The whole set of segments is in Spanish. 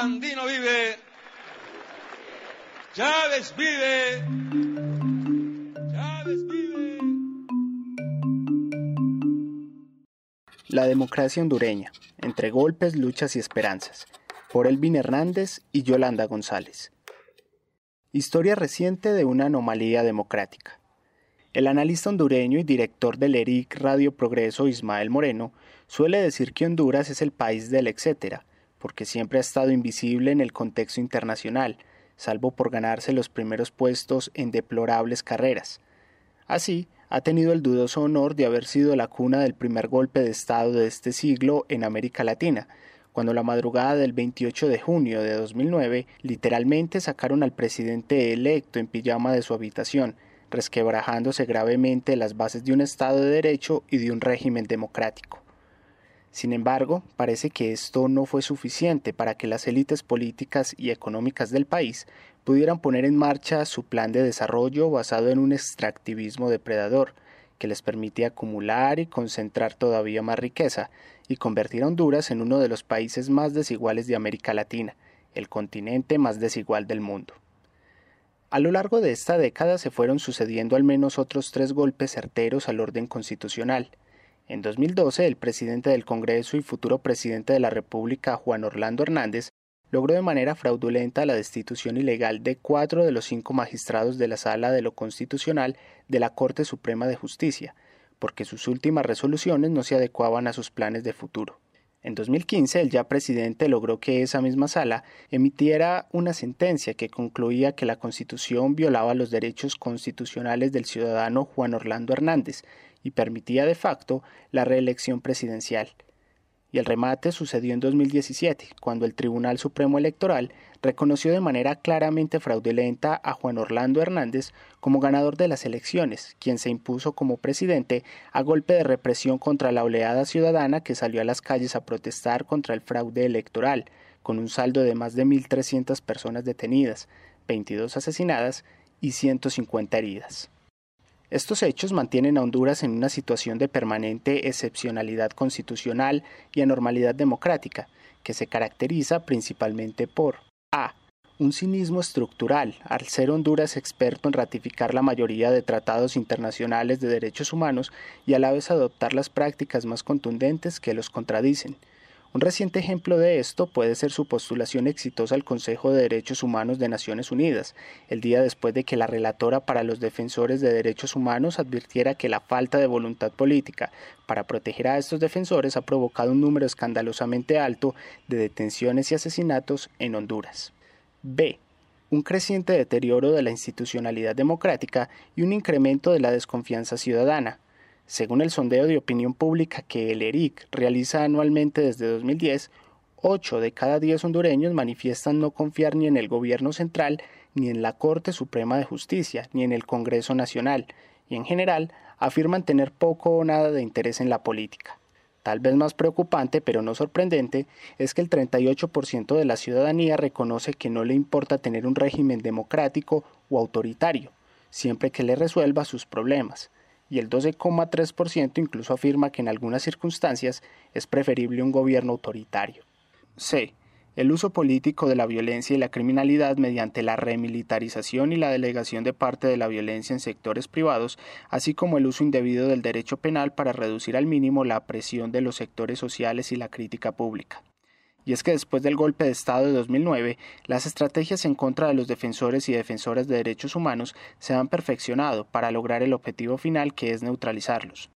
Sandino vive. Chávez vive. Chávez vive. La democracia hondureña, entre golpes, luchas y esperanzas, por Elvin Hernández y Yolanda González. Historia reciente de una anomalía democrática. El analista hondureño y director del ERIC Radio Progreso Ismael Moreno suele decir que Honduras es el país del etcétera, porque siempre ha estado invisible en el contexto internacional, salvo por ganarse los primeros puestos en deplorables carreras. Así, ha tenido el dudoso honor de haber sido la cuna del primer golpe de Estado de este siglo en América Latina, cuando la madrugada del 28 de junio de 2009 literalmente sacaron al presidente electo en pijama de su habitación, resquebrajándose gravemente las bases de un Estado de Derecho y de un régimen democrático. Sin embargo, parece que esto no fue suficiente para que las élites políticas y económicas del país pudieran poner en marcha su plan de desarrollo basado en un extractivismo depredador, que les permitía acumular y concentrar todavía más riqueza y convertir a Honduras en uno de los países más desiguales de América Latina, el continente más desigual del mundo. A lo largo de esta década se fueron sucediendo al menos otros tres golpes certeros al orden constitucional. En 2012, el presidente del Congreso y futuro presidente de la República, Juan Orlando Hernández, logró de manera fraudulenta la destitución ilegal de cuatro de los cinco magistrados de la Sala de lo Constitucional de la Corte Suprema de Justicia, porque sus últimas resoluciones no se adecuaban a sus planes de futuro. En 2015, el ya presidente logró que esa misma sala emitiera una sentencia que concluía que la Constitución violaba los derechos constitucionales del ciudadano Juan Orlando Hernández y permitía de facto la reelección presidencial y el remate sucedió en 2017, cuando el Tribunal Supremo Electoral reconoció de manera claramente fraudulenta a Juan Orlando Hernández como ganador de las elecciones, quien se impuso como presidente a golpe de represión contra la oleada ciudadana que salió a las calles a protestar contra el fraude electoral, con un saldo de más de 1.300 personas detenidas, 22 asesinadas y 150 heridas. Estos hechos mantienen a Honduras en una situación de permanente excepcionalidad constitucional y anormalidad democrática, que se caracteriza principalmente por a. Un cinismo estructural, al ser Honduras experto en ratificar la mayoría de tratados internacionales de derechos humanos y a la vez adoptar las prácticas más contundentes que los contradicen, un reciente ejemplo de esto puede ser su postulación exitosa al Consejo de Derechos Humanos de Naciones Unidas, el día después de que la relatora para los defensores de derechos humanos advirtiera que la falta de voluntad política para proteger a estos defensores ha provocado un número escandalosamente alto de detenciones y asesinatos en Honduras. B un creciente deterioro de la institucionalidad democrática y un incremento de la desconfianza ciudadana, según el sondeo de opinión pública que el ERIC realiza anualmente desde 2010, 8 de cada 10 hondureños manifiestan no confiar ni en el gobierno central, ni en la Corte Suprema de Justicia, ni en el Congreso Nacional, y en general afirman tener poco o nada de interés en la política. Tal vez más preocupante, pero no sorprendente, es que el 38% de la ciudadanía reconoce que no le importa tener un régimen democrático o autoritario, siempre que le resuelva sus problemas y el 12,3% incluso afirma que en algunas circunstancias es preferible un gobierno autoritario. C. El uso político de la violencia y la criminalidad mediante la remilitarización y la delegación de parte de la violencia en sectores privados, así como el uso indebido del derecho penal para reducir al mínimo la presión de los sectores sociales y la crítica pública y es que después del golpe de Estado de 2009, las estrategias en contra de los defensores y defensoras de derechos humanos se han perfeccionado para lograr el objetivo final que es neutralizarlos.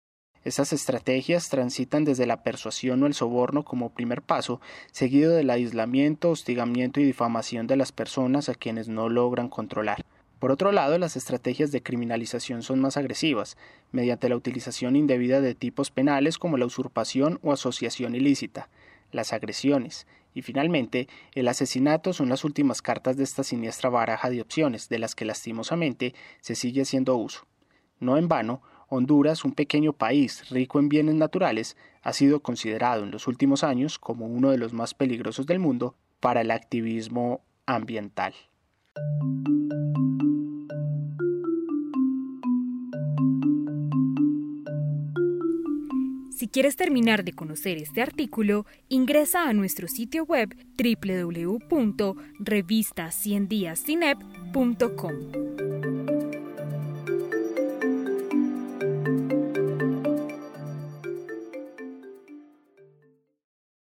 Estas estrategias transitan desde la persuasión o el soborno como primer paso, seguido del aislamiento, hostigamiento y difamación de las personas a quienes no logran controlar. Por otro lado, las estrategias de criminalización son más agresivas, mediante la utilización indebida de tipos penales como la usurpación o asociación ilícita, las agresiones y finalmente el asesinato son las últimas cartas de esta siniestra baraja de opciones de las que lastimosamente se sigue haciendo uso. No en vano, Honduras, un pequeño país rico en bienes naturales, ha sido considerado en los últimos años como uno de los más peligrosos del mundo para el activismo ambiental. Si quieres terminar de conocer este artículo, ingresa a nuestro sitio web www.revistaciendiascinep.com.